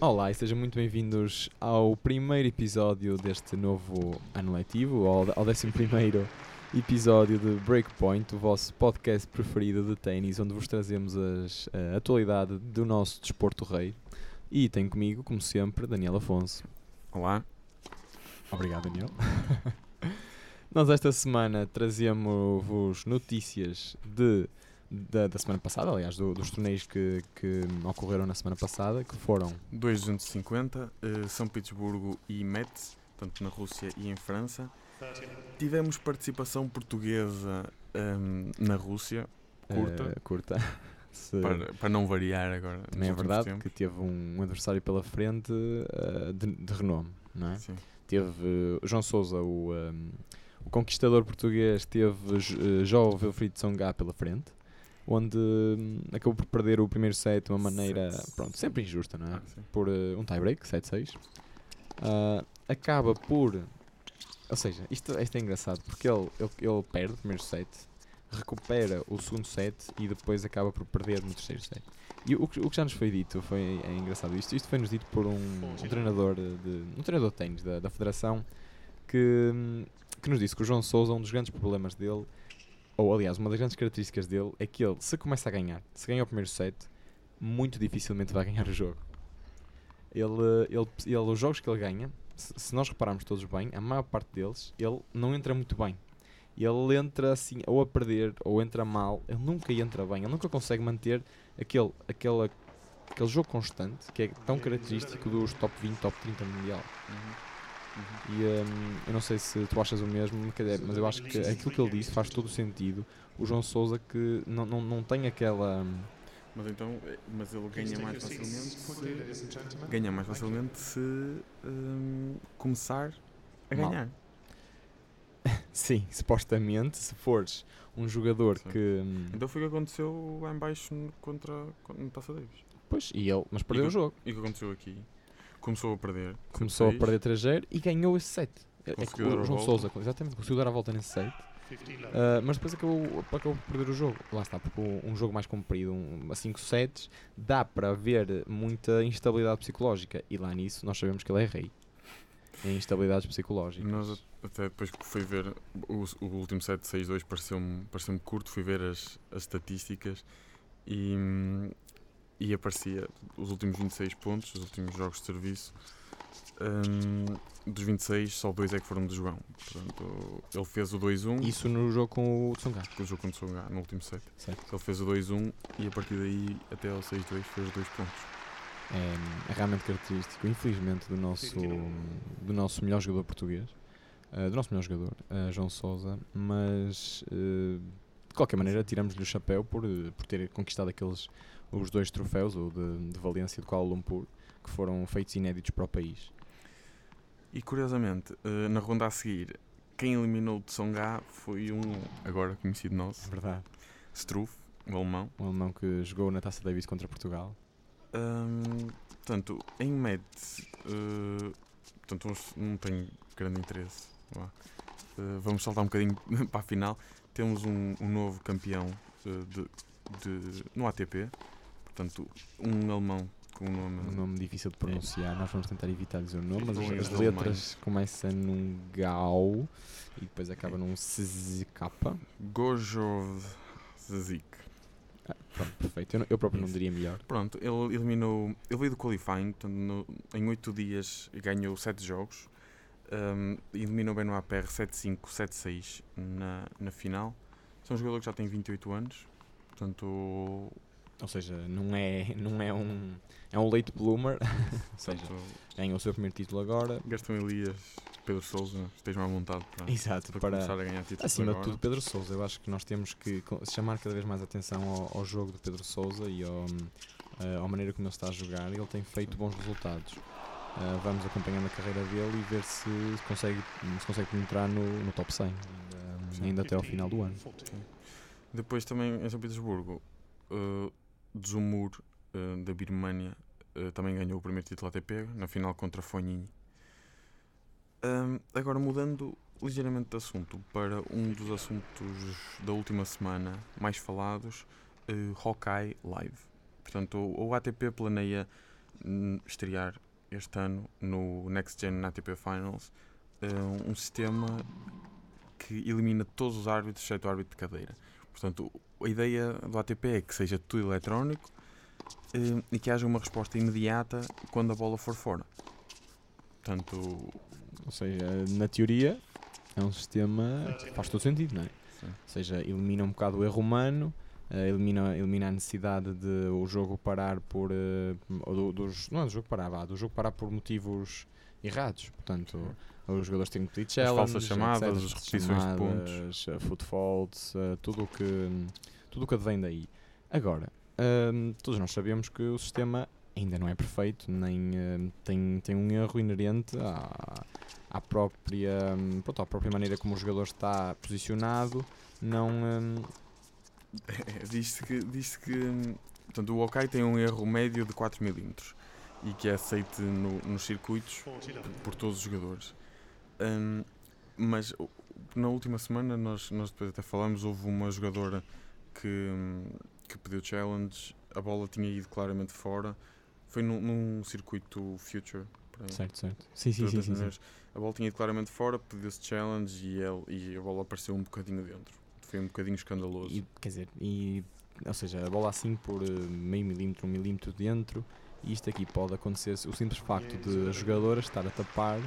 Olá e sejam muito bem-vindos ao primeiro episódio deste novo ano letivo, ao, ao 11 episódio de Breakpoint, o vosso podcast preferido de ténis, onde vos trazemos as, a atualidade do nosso desporto rei. E tenho comigo, como sempre, Daniel Afonso. Olá. Obrigado, Daniel. Nós esta semana trazemos-vos notícias de, da, da semana passada, aliás, do- dos torneios que, que ocorreram na semana passada, que foram 250, eh, São Petersburgo e Metz, tanto na Rússia e em França. Tivemos participação portuguesa ehm, na Rússia, curta, eh, curta. Se- para, para não variar agora. também é verdade que teve um adversário pela frente eh, de, de renome, não é? Sim. Teve João Sousa, o, ehm, o conquistador português, teve uh, João Wilfried Tsonga pela frente, onde hum, acabou por perder o primeiro set de uma maneira, pronto, sempre injusta, não é? Ah. Por eh, um tie-break, 7-6. Ah, acaba por... Ou seja, isto, isto é engraçado, porque ele, ele, ele perde o primeiro set, recupera o segundo set e depois acaba por perder no terceiro set. E o, que- o que já nos foi dito foi é engraçado. Isto, isto foi-nos dito por um, um treinador de, um treinador de ténis da, da federação que, hum, que nos disse que o João Souza, um dos grandes problemas dele, ou aliás, uma das grandes características dele, é que ele, se começa a ganhar, se ganha o primeiro set, muito dificilmente vai ganhar o jogo. Ele, ele, ele, os jogos que ele ganha, se, se nós repararmos todos bem, a maior parte deles, ele não entra muito bem. Ele entra assim, ou a perder, ou entra mal, ele nunca entra bem, ele nunca consegue manter aquele, aquele, aquele jogo constante que é tão característico dos top 20, top 30 mundial. Uhum. Uhum. E hum, eu não sei se tu achas o mesmo, mas eu acho que aquilo que ele disse faz todo o sentido. O João Souza que não, não, não tem aquela. hum, Mas então, eh, mas ele ganha mais facilmente se, ganha mais facilmente se ehm, começar a Mal. ganhar. Sim, supostamente, se fores um jogador Sim. que. hum, Então foi o que aconteceu lá em baixo no- contra, contra no Taça Davis. Pois, e ele, mas perdeu E o jogo. E o que aconteceu aqui? Começou a perder. Começou a 7-6. perder 3-0 e ganhou esse set. É- É que Conseguiu dar o João. Souza, exatamente, conseguiu dar a volta nesse set. Ah, mas depois acabou, acabou por perder o jogo. Lá está, porque um, jogo mais comprido, um, a 5 sets, dá para haver muita instabilidade psicológica. E lá nisso nós sabemos que ele é rei. Em instabilidades psicológicas. Nós até depois que fui ver o, o último set 6-2 pareceu-me pareceu corto, fui ver as, as estatísticas e, hum, e aparecia os últimos 26 pontos, os últimos jogos de serviço. hum, dos 26, só dois é que foram de João. Portanto, ele fez o 2-1, Isso no jogo com o Tsonga. que o jogo contra o Songa no último set. Certo. Ele fez o 2-1 e a partir daí até ao 6-2 fez dois pontos. É, é realmente característico, infelizmente, do nosso, do nosso melhor jogador português, eh, do nosso melhor jogador, eh, João Souza, mas eh, de qualquer maneira tiramos-lhe o chapéu por, por ter conquistado aqueles os dois troféus, o de, de Valência e de Kuala Lumpur, que foram feitos inéditos para o país. E curiosamente, eh, na ronda a seguir, quem eliminou de Songa foi um agora conhecido nosso, verdade. Struff, um alemão. Um alemão que jogou na Taça Davis contra Portugal. Hum, portanto, em Metz, eh, portanto, não tenho grande interesse. Eh, vamos saltar um bocadinho para a final. Temos um, um novo campeão eh, de, de- no ATP, portanto, um alemão com um nome. Um nome difícil de pronunciar, nós vamos tentar evitar dizer o nome, mas as, as letras começam num GAU e depois acabam num CZK. Gojov Zazik. Ah, pronto, perfeito. Eu, não- eu próprio não Isso. diria melhor. Pronto, ele eliminou. Ele veio do qualifying, portanto, no- em 8 dias ganhou 7 jogos. Um, eliminou bem no APR 7-5, 7-6 na, na final. São um jogador que já tem 28 anos, portanto, Ou seja, não é, não é um. É um late bloomer. Ou seja, portanto ganha o seu primeiro título agora. Gastão Elias, Pedro Souza, estejam à vontade para, Exato, para, para. começar a ganhar títulos. Acima de agora. tudo, Pedro Souza. Eu acho que nós temos que chamar cada vez mais atenção ao, ao jogo de Pedro Souza e ao, eh, à maneira como ele está a jogar. Ele tem feito bons resultados. Eh, vamos acompanhando a carreira dele e ver se consegue, se consegue penetrar no, no top 100, ainda, Sim. ainda até ao final do ano. Depois também em São Petersburgo, uh, Dzumur uh, da Birmânia uh, também ganhou o primeiro título ATP na final contra Fognini. Um, agora mudando ligeiramente de assunto para um dos assuntos da última semana mais falados, uh, Hawkeye Live. Portanto, o, o ATP planeia hum, estrear este ano no Next Gen ATP Finals eh, um sistema que elimina todos os árbitros, exceto o árbitro de cadeira. Portanto, a ideia do ATP é que seja tudo eletrónico eh, e que haja uma resposta imediata quando a bola for fora. Portanto, Ou seja, na teoria é um sistema que faz todo sentido, não é? Sim. Ou seja, elimina um bocado o erro humano, eh, elimina, elimina a necessidade de o jogo parar por. eh, ou do, dos, não é do jogo parar, vá, do jogo parar por motivos errados. Portanto, os jogadores têm que pedir challenge, falsas chamadas, etc, as repetições de chamadas, eh, foot faults, eh, tudo o que tudo o que advém daí. Agora, hum, todos nós sabemos que o sistema ainda não é perfeito, nem hum, tem, tem um erro inerente à, à própria pronto, à própria maneira como o jogador está posicionado. Não hum, É, diz-se que, diz que portanto, o OK tem um erro médio de 4 mm e que é aceite no- nos circuitos por todos os jogadores. Hum, mas na última semana, nós, nós depois até falamos, houve uma jogadora que, que pediu challenge, a bola tinha ido claramente fora. Foi num, num circuito Future. aí. certo, certo. Sim, sim, sim, sim, sim. A bola tinha ido claramente fora, pediu-se challenge e, ele, e a bola apareceu um bocadinho dentro. Foi um bocadinho escandaloso. E, quer dizer, e, ou seja, a bola assim por eh, meio milímetro, um milímetro dentro, e isto aqui pode acontecer o simples facto de a jogadora estar a tapar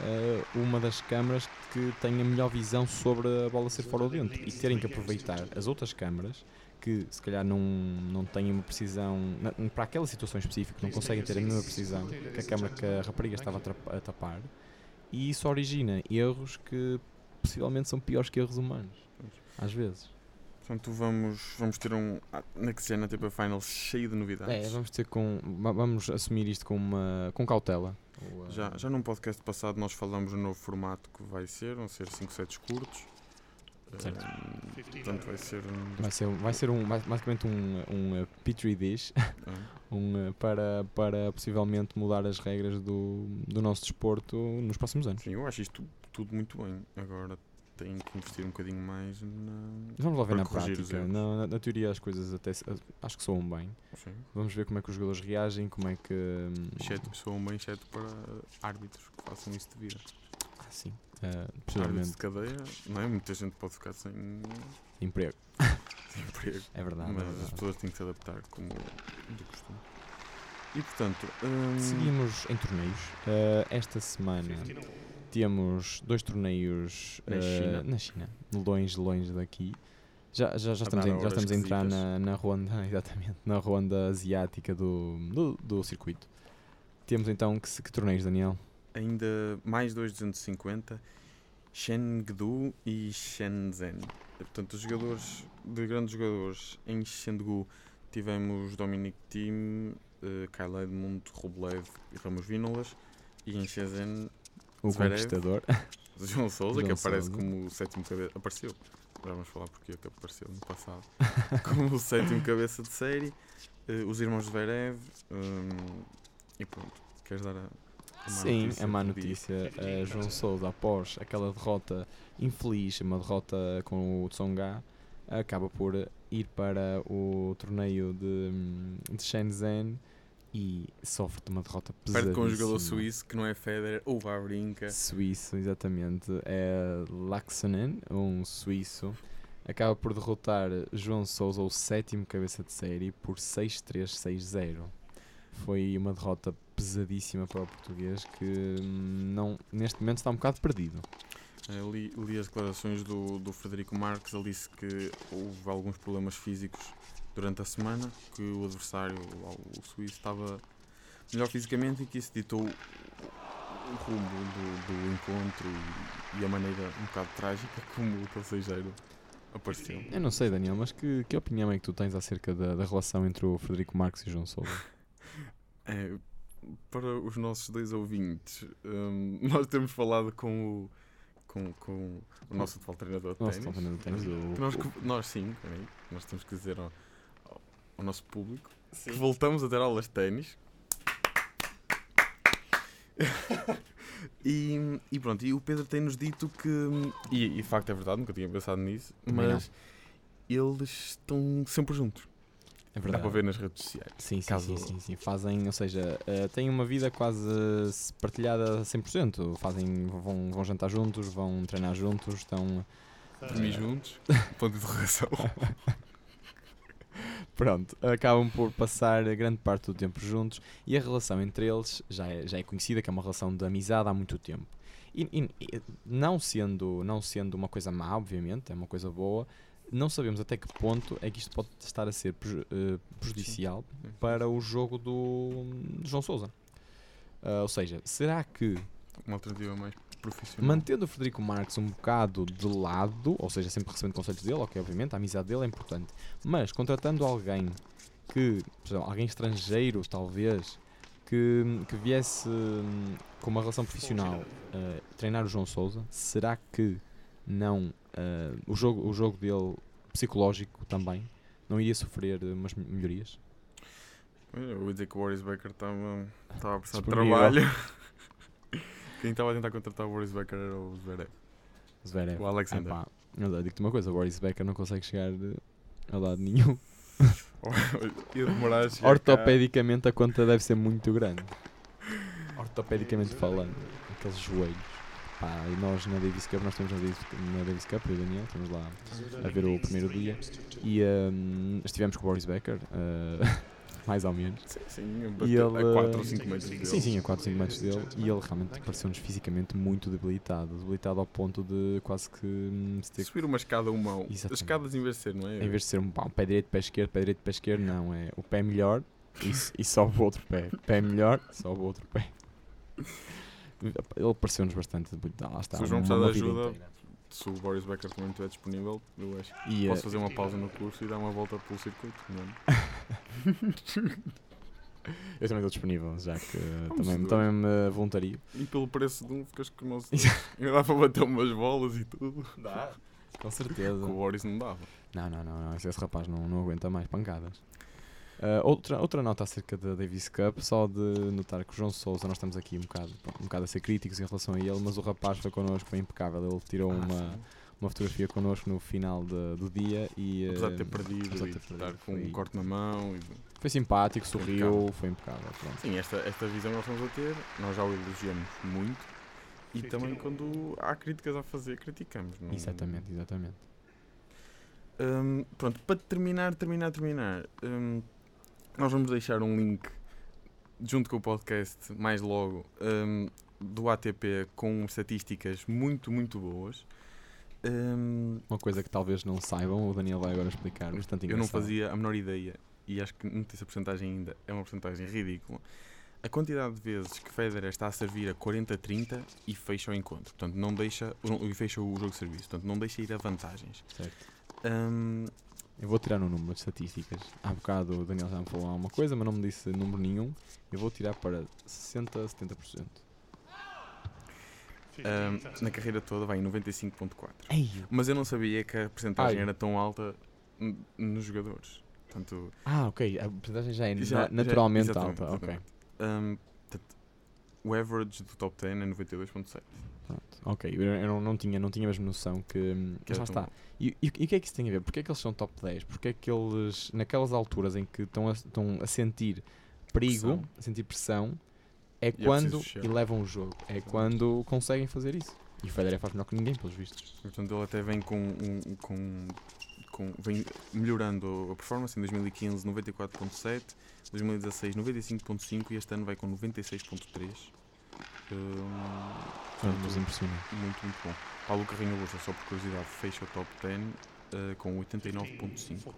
eh, uma das câmaras que tem a melhor visão sobre a bola ser fora ou dentro e terem que aproveitar as outras câmaras que se calhar não, não têm uma precisão na- para aquela situação específica, não conseguem ter a mesma precisão que a câmara que a rapariga estava a tapar e isso origina erros que possivelmente são piores que erros humanos às vezes. Portanto, vamos, vamos ter um ah, Next Gen ATP Finals cheio de novidades. É, vamos ter com. va- Vamos assumir isto com uma. com cautela. Uh, Já, já num podcast passado nós falamos no novo formato que vai ser, vão ser 5 sets curtos. Certo. Eh, portanto, vai ser um. Vai ser, vai ser um, bas- basicamente um, um uh, Petri dish ah, um, uh, para, para possivelmente mudar as regras do, do nosso desporto nos próximos anos. sim, eu acho isto tudo muito bem. Agora tem que investir um bocadinho mais na. Vamos lá ver na prática. Na, na, na teoria as coisas até acho que soam bem. Sim. Vamos ver como é que os jogadores reagem, como é que. hum, Exceto pessoa bem, exceto para árbitros que façam isso de vida. ah, sim. Uh, Árbitros de cadeia, não é? Muita gente pode ficar sem, emprego. sem emprego. É verdade. é mas as verdade. pessoas têm que se adaptar como de costume. E portanto, hum, Seguimos em torneios. Uh, esta semana temos dois torneios Na uh, China. na China, longe, longe daqui. Já, já, já, A estamos, a, já estamos a entrar na, na ronda, exatamente, na ronda asiática do, do, do circuito. Temos então que, que torneios, Daniel? ainda mais dois 250, Chengdu e Shenzhen. Portanto, os jogadores, de grandes jogadores, em Chengdu tivemos Dominic Thiem, uh, Kyle Edmund, Rublev e Ramos Vínolas. E em Shenzhen, O Zverev. conquistador. João Souza, que aparece como o sétimo cabeça. Apareceu. Já vamos falar porque é que apareceu no passado. como o sétimo cabeça de série. eh, os irmãos Zverev. hum, e pronto. Queres dar a, a má Sim, notícia é má notícia. Uh, João Souza, após aquela derrota infeliz, uma derrota com o Tsonga, acaba por ir para o torneio de, de Shenzhen e sofre de uma derrota Perde com um pesadíssima. jogador suíço que não é Federer ou Wawrinka. Suíço, exatamente. É Laxonen, um suíço. Acaba por derrotar João Souza, o sétimo cabeça de série, por 6-3, 6-0. Foi uma derrota pesadíssima para o português que hum, não, neste momento está um bocado perdido. Eh, li, li as declarações do, do Frederico Marques. Ele disse que houve alguns problemas físicos durante a semana, que o adversário, o, suíço, estava melhor fisicamente e que isso ditou o, rumo do, do encontro e, e a maneira um bocado trágica como o calcejeiro apareceu. Eu não sei, Daniel, mas que, que opinião é que tu tens acerca da, da relação entre o Frederico Marques e o João Souza? É, para os nossos dois ouvintes, hum, nós temos falado com o, com, com o nosso atual treinador de ténis. nós, sim, nós temos que dizer ao, nosso público que voltamos a ter aulas de ténis. e, e pronto, e o Pedro tem-nos dito que, e, e de facto é verdade, nunca tinha pensado nisso, mas eles estão sempre juntos. É Dá verdade. para ver nas redes sociais. Sim, sim, Caso- sim, sim, sim. Fazem, ou seja, eh, têm uma vida quase se- partilhada a 100%. Fazem, vão, vão jantar juntos, vão treinar juntos, estão. Dormir juntos, ponto de interrogação. Pronto, acabam por passar grande parte do tempo juntos e a relação entre eles já é, já é conhecida, que é uma relação de amizade há muito tempo. E, e- e não, sendo, não sendo uma coisa má, obviamente, é uma coisa boa, não sabemos até que ponto é que isto pode estar a ser preju- eh, prejudicial para o jogo do, do João Sousa. Ah, ou seja, será que Uma alternativa mais profissional. mantendo o Frederico Marques um bocado de lado, ou seja, sempre recebendo conselhos dele, ok, obviamente, a amizade dele é importante, mas contratando alguém que, por exemplo, alguém estrangeiro, talvez, que, que viesse hum, com uma relação profissional uh, treinar o João Souza, será que não uh, o, jogo, o jogo dele psicológico também não iria sofrer umas melhorias? Eu ia dizer que o Boris Becker estava a precisar de trabalho. Quem estava a tentar contratar o Boris Becker era o Zverev. Zverev. O Alexander. Eu digo-te uma coisa, o Boris Becker não consegue chegar a lado nenhum. a chegar cá. Ortopedicamente a conta deve ser muito grande. Ortopedicamente falando, aqueles joelhos. Pá, e nós na Davis Cup, nós estamos na Davis, na Davis Cup, eu e o Daniel, estamos lá a ver o primeiro dia e hum, estivemos com o Boris Becker, uh, mais ou menos. Sim, sim, E a ele, 4 ou eh, 5 metros dele. Sim, sim, a 4, 5 metros dele e ele realmente pareceu-nos fisicamente muito debilitado. Debilitado ao ponto de quase que hum, se ter Subir uma escada, uma. As Exatamente. escadas em vez de ser, não é? Em vez de ser um, pá, um pé direito, pé esquerdo, pé direito, pé esquerdo, não. É o pé melhor e, e sobe o outro pé. Pé melhor, sobe o outro pé. Ele pareceu-nos bastante debilitado. Lá está. Se o João precisar de ajuda, inteira. Se o Boris Becker também estiver disponível, eu acho que E, posso eh, fazer uma pausa no curso e dar uma volta pelo circuito. Não é? eu também estou disponível, já que eh, Vamos também, dois. também me voluntario. E pelo preço de um, ficas com o nosso. Ainda dá para bater umas bolas e tudo. Dá. Com Com certeza. o Boris não dava. Não, não, não, não. Esse, esse rapaz não, não aguenta mais pancadas. Ah, outra, outra nota acerca da Davis Cup, só de notar que o João Souza, nós estamos aqui um bocado, um bocado a ser críticos em relação a ele, mas o rapaz foi connosco, foi impecável. Ele tirou Ah, uma, sim. Uma fotografia connosco no final de- do dia e Apesar de eh, ter perdido apesar de ter perdido, estar com foi- um corte na mão. E... foi simpático, Foi sorriu, foi impecável. Pronto. Sim, esta, esta visão nós estamos a ter, nós já o elogiamos muito e também quando há críticas a fazer, criticamos. Não... Exatamente, exatamente. Hum, pronto, para terminar, terminar, terminar, hum, nós vamos deixar um link junto com o podcast mais logo hum, do ATP com estatísticas muito, muito boas. Hum, Uma coisa que talvez não saibam, o Daniel vai agora explicar, bastante eu não fazia a menor ideia e acho que não tem essa porcentagem ainda, é uma porcentagem ridícula. A quantidade de vezes que Federer está a servir a 40-30 e fecha o encontro, portanto não deixa, e fecha o jogo de serviço, portanto não deixa ir a vantagens. Certo. Hum, Eu vou tirar um número de estatísticas. Há bocado o Daniel já me falou alguma coisa, mas não me disse número nenhum. Eu vou tirar para 60, 70%. Na carreira toda vai em 95.4. Ei! Mas eu não sabia que a porcentagem era tão alta nos jogadores. Portanto, Ah, ok. A porcentagem já é já- na- já- naturalmente exatamente, alta. Ok. exatamente. Hum, portanto, o average do top 10 é 92.7. Pronto. Ok. Eu, eu não, não tinha, não tinha mesmo noção que. hum, que Mas era lá tão está. E, e, e o que é que isso tem a ver? Porquê é que eles são top 10? Porquê é que eles, naquelas alturas em que estão a, estão a sentir perigo, Pressão. a sentir pressão, é é quando elevam o jogo. É quando conseguem fazer isso. E o Federer faz melhor que ninguém, pelos vistos. Portanto, ele até vem com, um, com, com vem melhorando a performance em 2015 94.7, 2016 95.5 e este ano vai com 96.3. Hum, Nos portanto, impressionante. muito, muito bom. Paulo Carrinho Lúcia, só por curiosidade, fecha o top 10 eh, com 89.5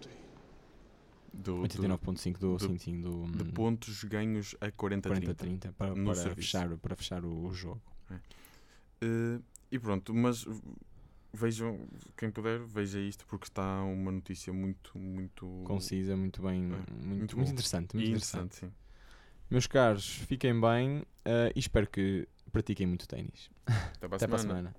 do, do, 89.5 do, de- sim, sim, do de hum, pontos ganhos a 40-30. 40-30 para, para serviço. fechar, para fechar o, o jogo. Eh, e pronto, mas vejam, quem puder, veja isto porque está uma notícia muito, muito Concisa, muito bem, É, muito, muito muito, interessante. Muito interessante. interessante. Meus caros, fiquem bem eh, e espero que pratiquem muito ténis. Até para a Até para a semana. semana.